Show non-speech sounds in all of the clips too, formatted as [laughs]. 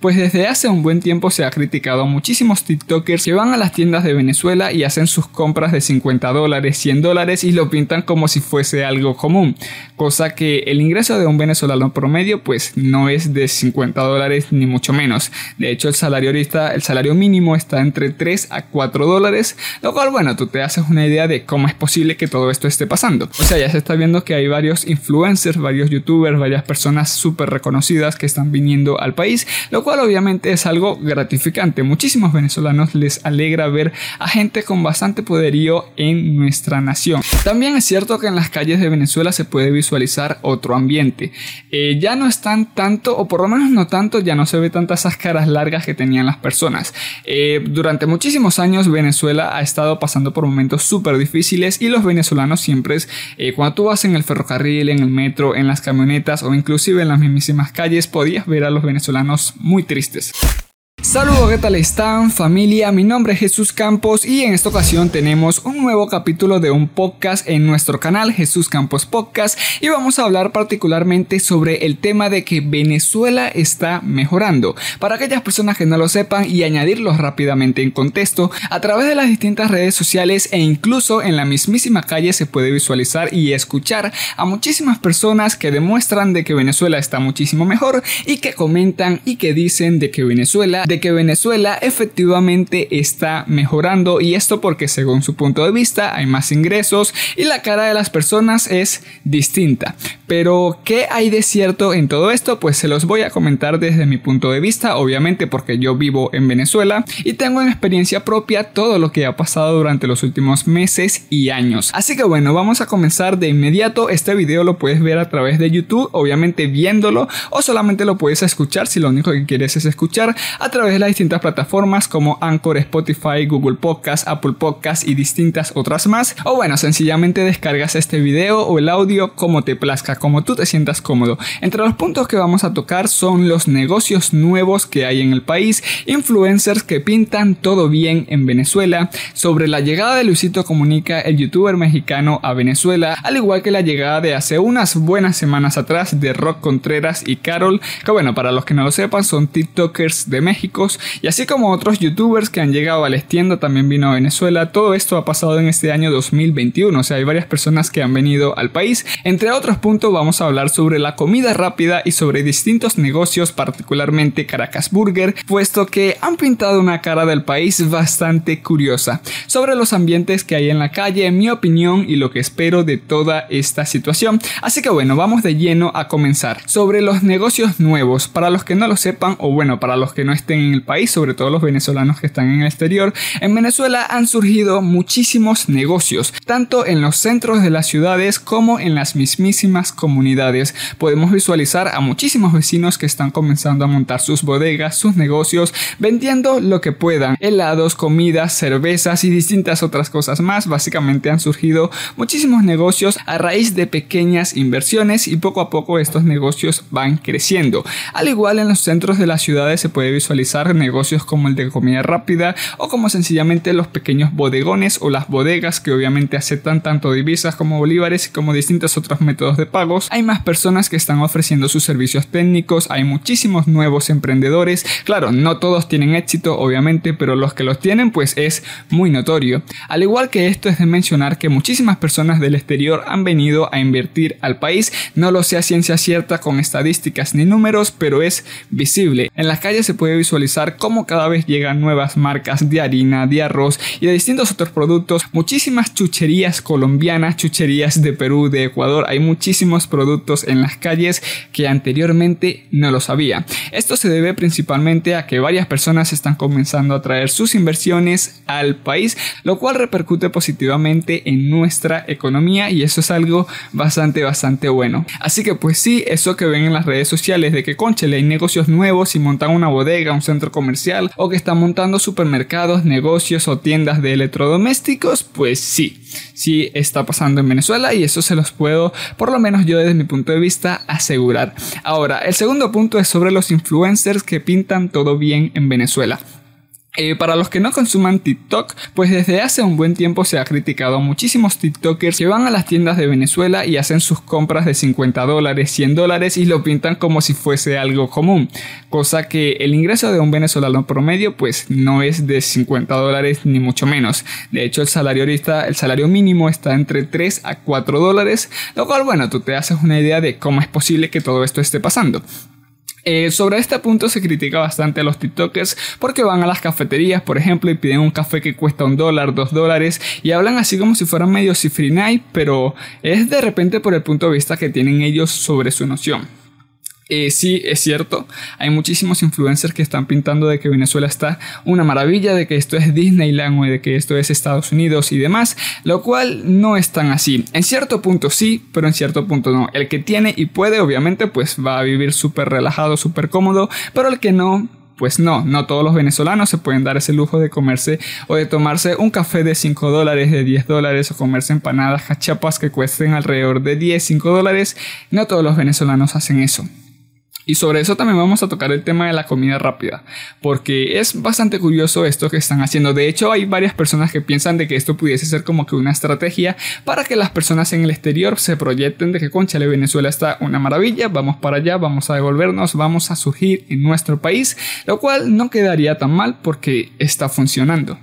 Pues desde hace un buen tiempo se ha criticado a muchísimos TikTokers que van a las tiendas de Venezuela y hacen sus compras de 50 dólares, 100 dólares y lo pintan como si fuese algo común. Cosa que el ingreso de un venezolano promedio pues no es de 50 dólares ni mucho menos. De hecho el salario ahorita, el salario mínimo está entre 3 a 4 dólares, lo cual bueno, tú te haces una idea de cómo es posible que todo esto esté pasando. O sea, ya se está viendo que hay varios influencers, varios youtubers, varias personas súper reconocidas que están viniendo al país, lo cual obviamente es algo gratificante. Muchísimos venezolanos les alegra ver a gente con bastante poderío en nuestra nación. También es cierto que en las calles de Venezuela se puede visualizar otro ambiente. Eh, ya no están tanto, o por lo menos no tanto, ya no se ve tantas esas caras largas que tenían las personas. Eh, durante muchísimos años Venezuela ha estado pasando por momentos súper difíciles y los venezolanos siempre, eh, cuando tú vas en el ferrocarril, en el metro, en las camionetas o inclusive en las mismísimas calles, podías ver a los venezolanos muy tristes. Saludos, ¿qué tal están familia? Mi nombre es Jesús Campos y en esta ocasión tenemos un nuevo capítulo de un podcast en nuestro canal Jesús Campos Podcast y vamos a hablar particularmente sobre el tema de que Venezuela está mejorando. Para aquellas personas que no lo sepan y añadirlos rápidamente en contexto, a través de las distintas redes sociales e incluso en la mismísima calle se puede visualizar y escuchar a muchísimas personas que demuestran de que Venezuela está muchísimo mejor y que comentan y que dicen de que Venezuela de que Venezuela efectivamente está mejorando y esto porque según su punto de vista hay más ingresos y la cara de las personas es distinta. Pero ¿qué hay de cierto en todo esto? Pues se los voy a comentar desde mi punto de vista, obviamente porque yo vivo en Venezuela y tengo en experiencia propia todo lo que ha pasado durante los últimos meses y años. Así que bueno, vamos a comenzar de inmediato. Este video lo puedes ver a través de YouTube, obviamente viéndolo o solamente lo puedes escuchar si lo único que quieres es escuchar a través través de las distintas plataformas como Anchor, Spotify, Google Podcast, Apple Podcast y distintas otras más. O bueno, sencillamente descargas este video o el audio como te plazca, como tú te sientas cómodo. Entre los puntos que vamos a tocar son los negocios nuevos que hay en el país, influencers que pintan todo bien en Venezuela, sobre la llegada de Luisito Comunica, el youtuber mexicano a Venezuela, al igual que la llegada de hace unas buenas semanas atrás de Rock Contreras y Carol, que bueno, para los que no lo sepan son TikTokers de México y así como otros youtubers que han llegado al extiendo también vino a Venezuela. Todo esto ha pasado en este año 2021, o sea, hay varias personas que han venido al país. Entre otros puntos vamos a hablar sobre la comida rápida y sobre distintos negocios, particularmente Caracas Burger, puesto que han pintado una cara del país bastante curiosa. Sobre los ambientes que hay en la calle, mi opinión y lo que espero de toda esta situación. Así que bueno, vamos de lleno a comenzar. Sobre los negocios nuevos, para los que no lo sepan o bueno, para los que no estén en el país, sobre todo los venezolanos que están en el exterior, en Venezuela han surgido muchísimos negocios, tanto en los centros de las ciudades como en las mismísimas comunidades. Podemos visualizar a muchísimos vecinos que están comenzando a montar sus bodegas, sus negocios, vendiendo lo que puedan, helados, comidas, cervezas y distintas otras cosas más. Básicamente han surgido muchísimos negocios a raíz de pequeñas inversiones y poco a poco estos negocios van creciendo. Al igual en los centros de las ciudades se puede visualizar negocios como el de comida rápida o como sencillamente los pequeños bodegones o las bodegas que obviamente aceptan tanto divisas como bolívares y como distintos otros métodos de pagos. Hay más personas que están ofreciendo sus servicios técnicos, hay muchísimos nuevos emprendedores. Claro, no todos tienen éxito obviamente, pero los que los tienen pues es muy notorio. Al igual que esto es de mencionar que muchísimas personas del exterior han venido a invertir al país, no lo sea ciencia cierta con estadísticas ni números, pero es visible. En las calles se puede visualizar cómo cada vez llegan nuevas marcas de harina, de arroz y de distintos otros productos, muchísimas chucherías colombianas, chucherías de Perú, de Ecuador, hay muchísimos productos en las calles que anteriormente no lo sabía. Esto se debe principalmente a que varias personas están comenzando a traer sus inversiones al país, lo cual repercute positivamente en nuestra economía y eso es algo bastante bastante bueno. Así que pues sí, eso que ven en las redes sociales de que conchele hay negocios nuevos y montan una bodega, un centro comercial o que está montando supermercados, negocios o tiendas de electrodomésticos, pues sí, sí está pasando en Venezuela y eso se los puedo, por lo menos yo desde mi punto de vista, asegurar. Ahora, el segundo punto es sobre los influencers que pintan todo bien en Venezuela. Eh, para los que no consuman TikTok, pues desde hace un buen tiempo se ha criticado a muchísimos TikTokers que van a las tiendas de Venezuela y hacen sus compras de 50 dólares, 100 dólares y lo pintan como si fuese algo común, cosa que el ingreso de un venezolano promedio pues no es de 50 dólares ni mucho menos. De hecho el salario el salario mínimo está entre 3 a 4 dólares, lo cual bueno, tú te haces una idea de cómo es posible que todo esto esté pasando. Eh, sobre este punto se critica bastante a los TikTokers porque van a las cafeterías, por ejemplo, y piden un café que cuesta un dólar, dos dólares, y hablan así como si fueran medio cifrinay, pero es de repente por el punto de vista que tienen ellos sobre su noción. Eh, sí, es cierto, hay muchísimos influencers que están pintando de que Venezuela está una maravilla, de que esto es Disneyland o de que esto es Estados Unidos y demás, lo cual no es tan así. En cierto punto sí, pero en cierto punto no. El que tiene y puede, obviamente, pues va a vivir súper relajado, súper cómodo, pero el que no, pues no, no todos los venezolanos se pueden dar ese lujo de comerse o de tomarse un café de 5 dólares, de 10 dólares o comerse empanadas cachapas que cuesten alrededor de 10, 5 dólares. No todos los venezolanos hacen eso. Y sobre eso también vamos a tocar el tema de la comida rápida, porque es bastante curioso esto que están haciendo. De hecho, hay varias personas que piensan de que esto pudiese ser como que una estrategia para que las personas en el exterior se proyecten de que Conchale Venezuela está una maravilla, vamos para allá, vamos a devolvernos, vamos a surgir en nuestro país, lo cual no quedaría tan mal porque está funcionando.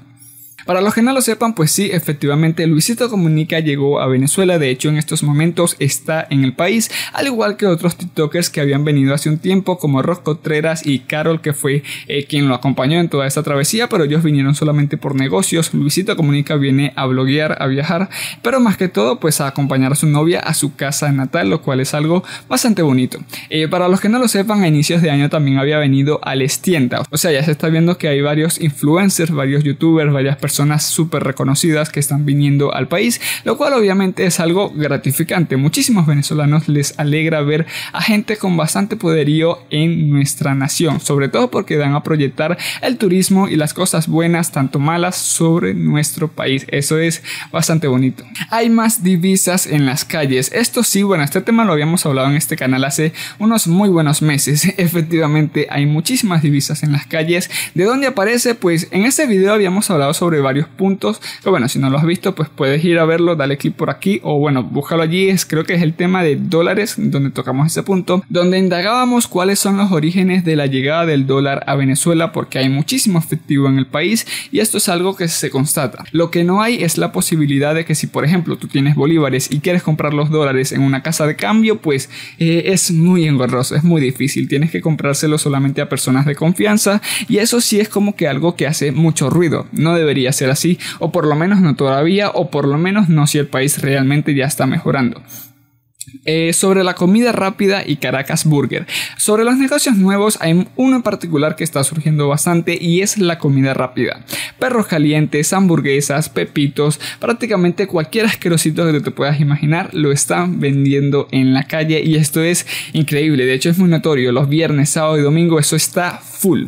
Para los que no lo sepan, pues sí, efectivamente Luisito Comunica llegó a Venezuela, de hecho en estos momentos está en el país, al igual que otros TikTokers que habían venido hace un tiempo como Ross Contreras y Carol que fue eh, quien lo acompañó en toda esta travesía, pero ellos vinieron solamente por negocios, Luisito Comunica viene a bloguear, a viajar, pero más que todo pues a acompañar a su novia a su casa natal, lo cual es algo bastante bonito. Eh, para los que no lo sepan, a inicios de año también había venido al Estienta, o sea, ya se está viendo que hay varios influencers, varios youtubers, varias personas personas súper reconocidas que están viniendo al país, lo cual obviamente es algo gratificante. Muchísimos venezolanos les alegra ver a gente con bastante poderío en nuestra nación, sobre todo porque dan a proyectar el turismo y las cosas buenas, tanto malas, sobre nuestro país. Eso es bastante bonito. Hay más divisas en las calles. Esto sí, bueno, este tema lo habíamos hablado en este canal hace unos muy buenos meses. [laughs] Efectivamente, hay muchísimas divisas en las calles. ¿De dónde aparece? Pues en este video habíamos hablado sobre varios puntos. Pero bueno, si no lo has visto, pues puedes ir a verlo, dale clic por aquí o bueno, búscalo allí. Es, creo que es el tema de dólares donde tocamos ese punto, donde indagábamos cuáles son los orígenes de la llegada del dólar a Venezuela, porque hay muchísimo efectivo en el país y esto es algo que se constata. Lo que no hay es la posibilidad de que si por ejemplo tú tienes bolívares y quieres comprar los dólares en una casa de cambio, pues eh, es muy engorroso, es muy difícil. Tienes que comprárselo solamente a personas de confianza y eso sí es como que algo que hace mucho ruido. No debería ser así, o por lo menos no todavía, o por lo menos no si el país realmente ya está mejorando. Eh, sobre la comida rápida y Caracas Burger. Sobre los negocios nuevos hay uno en particular que está surgiendo bastante y es la comida rápida. Perros calientes, hamburguesas, pepitos, prácticamente cualquier asquerosito que te puedas imaginar lo están vendiendo en la calle y esto es increíble. De hecho es muy notorio. Los viernes, sábado y domingo eso está full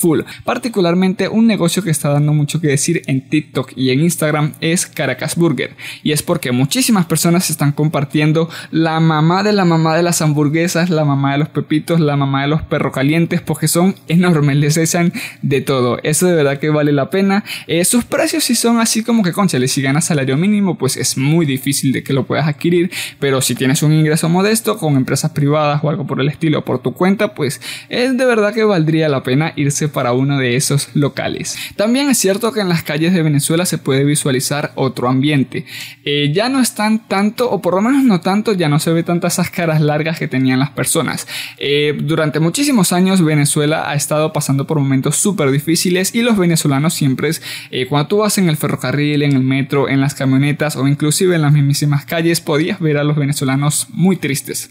full. Particularmente un negocio que está dando mucho que decir en TikTok y en Instagram es Caracas Burger. Y es porque muchísimas personas están compartiendo la mamá de la mamá de las hamburguesas, la mamá de los pepitos, la mamá de los perros calientes, porque son enormes, les echan de todo. Eso de verdad que vale la pena. Eh, sus precios si son así como que, conchale, si ganas salario mínimo, pues es muy difícil de que lo puedas adquirir. Pero si tienes un ingreso modesto con empresas privadas o algo por el estilo por tu cuenta, pues es de verdad que valdría la pena irse para uno de esos locales. También es cierto que en las calles de Venezuela se puede visualizar otro ambiente. Eh, ya no están tanto, o por lo menos no tanto, ya no se ve tantas esas caras largas que tenían las personas. Eh, durante muchísimos años Venezuela ha estado pasando por momentos súper difíciles y los venezolanos siempre, eh, cuando tú vas en el ferrocarril, en el metro, en las camionetas o inclusive en las mismísimas calles, podías ver a los venezolanos muy tristes.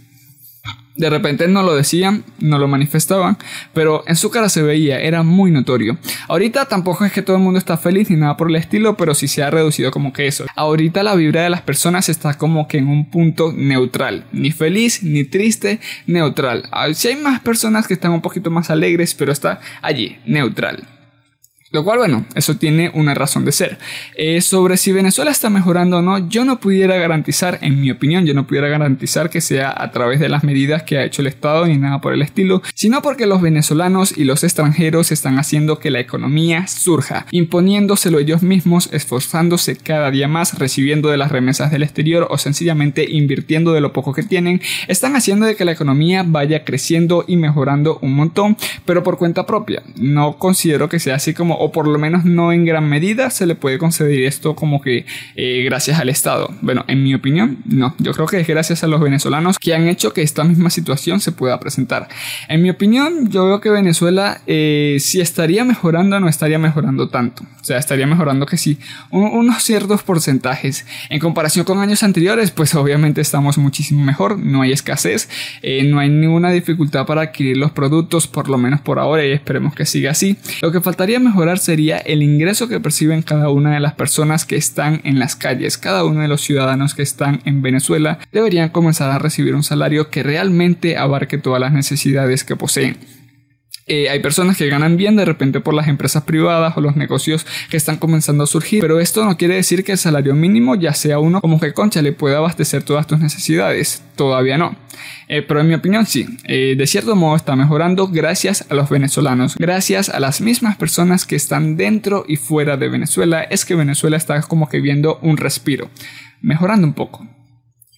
De repente no lo decían, no lo manifestaban, pero en su cara se veía, era muy notorio. Ahorita tampoco es que todo el mundo está feliz ni nada por el estilo, pero sí se ha reducido como que eso. Ahorita la vibra de las personas está como que en un punto neutral, ni feliz, ni triste, neutral. Si hay más personas que están un poquito más alegres, pero está allí, neutral. Lo cual, bueno, eso tiene una razón de ser. Eh, sobre si Venezuela está mejorando o no, yo no pudiera garantizar, en mi opinión, yo no pudiera garantizar que sea a través de las medidas que ha hecho el Estado ni nada por el estilo, sino porque los venezolanos y los extranjeros están haciendo que la economía surja, imponiéndoselo ellos mismos, esforzándose cada día más, recibiendo de las remesas del exterior o sencillamente invirtiendo de lo poco que tienen, están haciendo de que la economía vaya creciendo y mejorando un montón, pero por cuenta propia. No considero que sea así como o por lo menos no en gran medida, se le puede conceder esto como que eh, gracias al Estado. Bueno, en mi opinión, no. Yo creo que es gracias a los venezolanos que han hecho que esta misma situación se pueda presentar. En mi opinión, yo veo que Venezuela, eh, si estaría mejorando, no estaría mejorando tanto. O sea, estaría mejorando que sí, unos ciertos porcentajes. En comparación con años anteriores, pues obviamente estamos muchísimo mejor, no hay escasez, eh, no hay ninguna dificultad para adquirir los productos, por lo menos por ahora, y esperemos que siga así. Lo que faltaría mejorar sería el ingreso que perciben cada una de las personas que están en las calles. Cada uno de los ciudadanos que están en Venezuela deberían comenzar a recibir un salario que realmente abarque todas las necesidades que poseen. Eh, hay personas que ganan bien de repente por las empresas privadas o los negocios que están comenzando a surgir, pero esto no quiere decir que el salario mínimo ya sea uno como que concha le pueda abastecer todas tus necesidades. Todavía no. Eh, pero en mi opinión sí, eh, de cierto modo está mejorando gracias a los venezolanos, gracias a las mismas personas que están dentro y fuera de Venezuela, es que Venezuela está como que viendo un respiro, mejorando un poco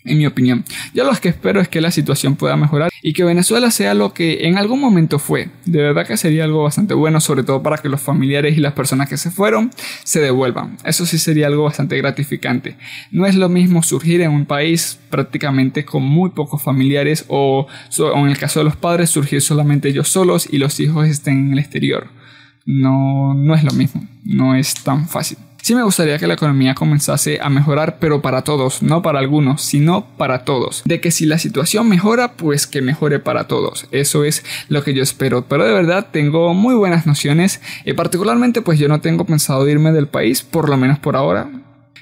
en mi opinión. Yo lo que espero es que la situación pueda mejorar y que Venezuela sea lo que en algún momento fue. De verdad que sería algo bastante bueno, sobre todo para que los familiares y las personas que se fueron se devuelvan. Eso sí sería algo bastante gratificante. No es lo mismo surgir en un país prácticamente con muy pocos familiares o, en el caso de los padres surgir solamente ellos solos y los hijos estén en el exterior. No, no es lo mismo, no es tan fácil. Sí me gustaría que la economía comenzase a mejorar, pero para todos, no para algunos, sino para todos. De que si la situación mejora, pues que mejore para todos. Eso es lo que yo espero. Pero de verdad tengo muy buenas nociones. Y particularmente pues yo no tengo pensado irme del país, por lo menos por ahora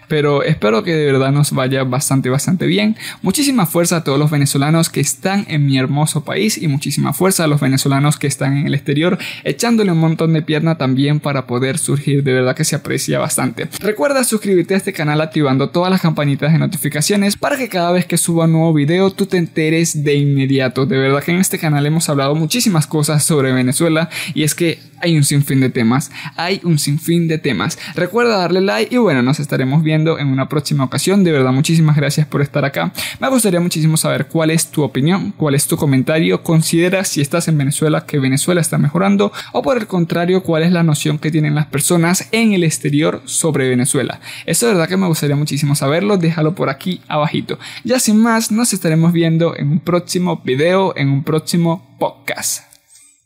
pero espero que de verdad nos vaya bastante, bastante bien. Muchísima fuerza a todos los venezolanos que están en mi hermoso país y muchísima fuerza a los venezolanos que están en el exterior, echándole un montón de pierna también para poder surgir, de verdad que se aprecia bastante. Recuerda suscribirte a este canal activando todas las campanitas de notificaciones para que cada vez que suba un nuevo video tú te enteres de inmediato. De verdad que en este canal hemos hablado muchísimas cosas sobre Venezuela y es que hay un sinfín de temas, hay un sinfín de temas. Recuerda darle like y bueno, nos estaremos viendo en una próxima ocasión. De verdad, muchísimas gracias por estar acá. Me gustaría muchísimo saber cuál es tu opinión, cuál es tu comentario. Considera si estás en Venezuela que Venezuela está mejorando o por el contrario, cuál es la noción que tienen las personas en el exterior sobre Venezuela. Eso de verdad que me gustaría muchísimo saberlo. Déjalo por aquí abajito. Ya sin más, nos estaremos viendo en un próximo video, en un próximo podcast.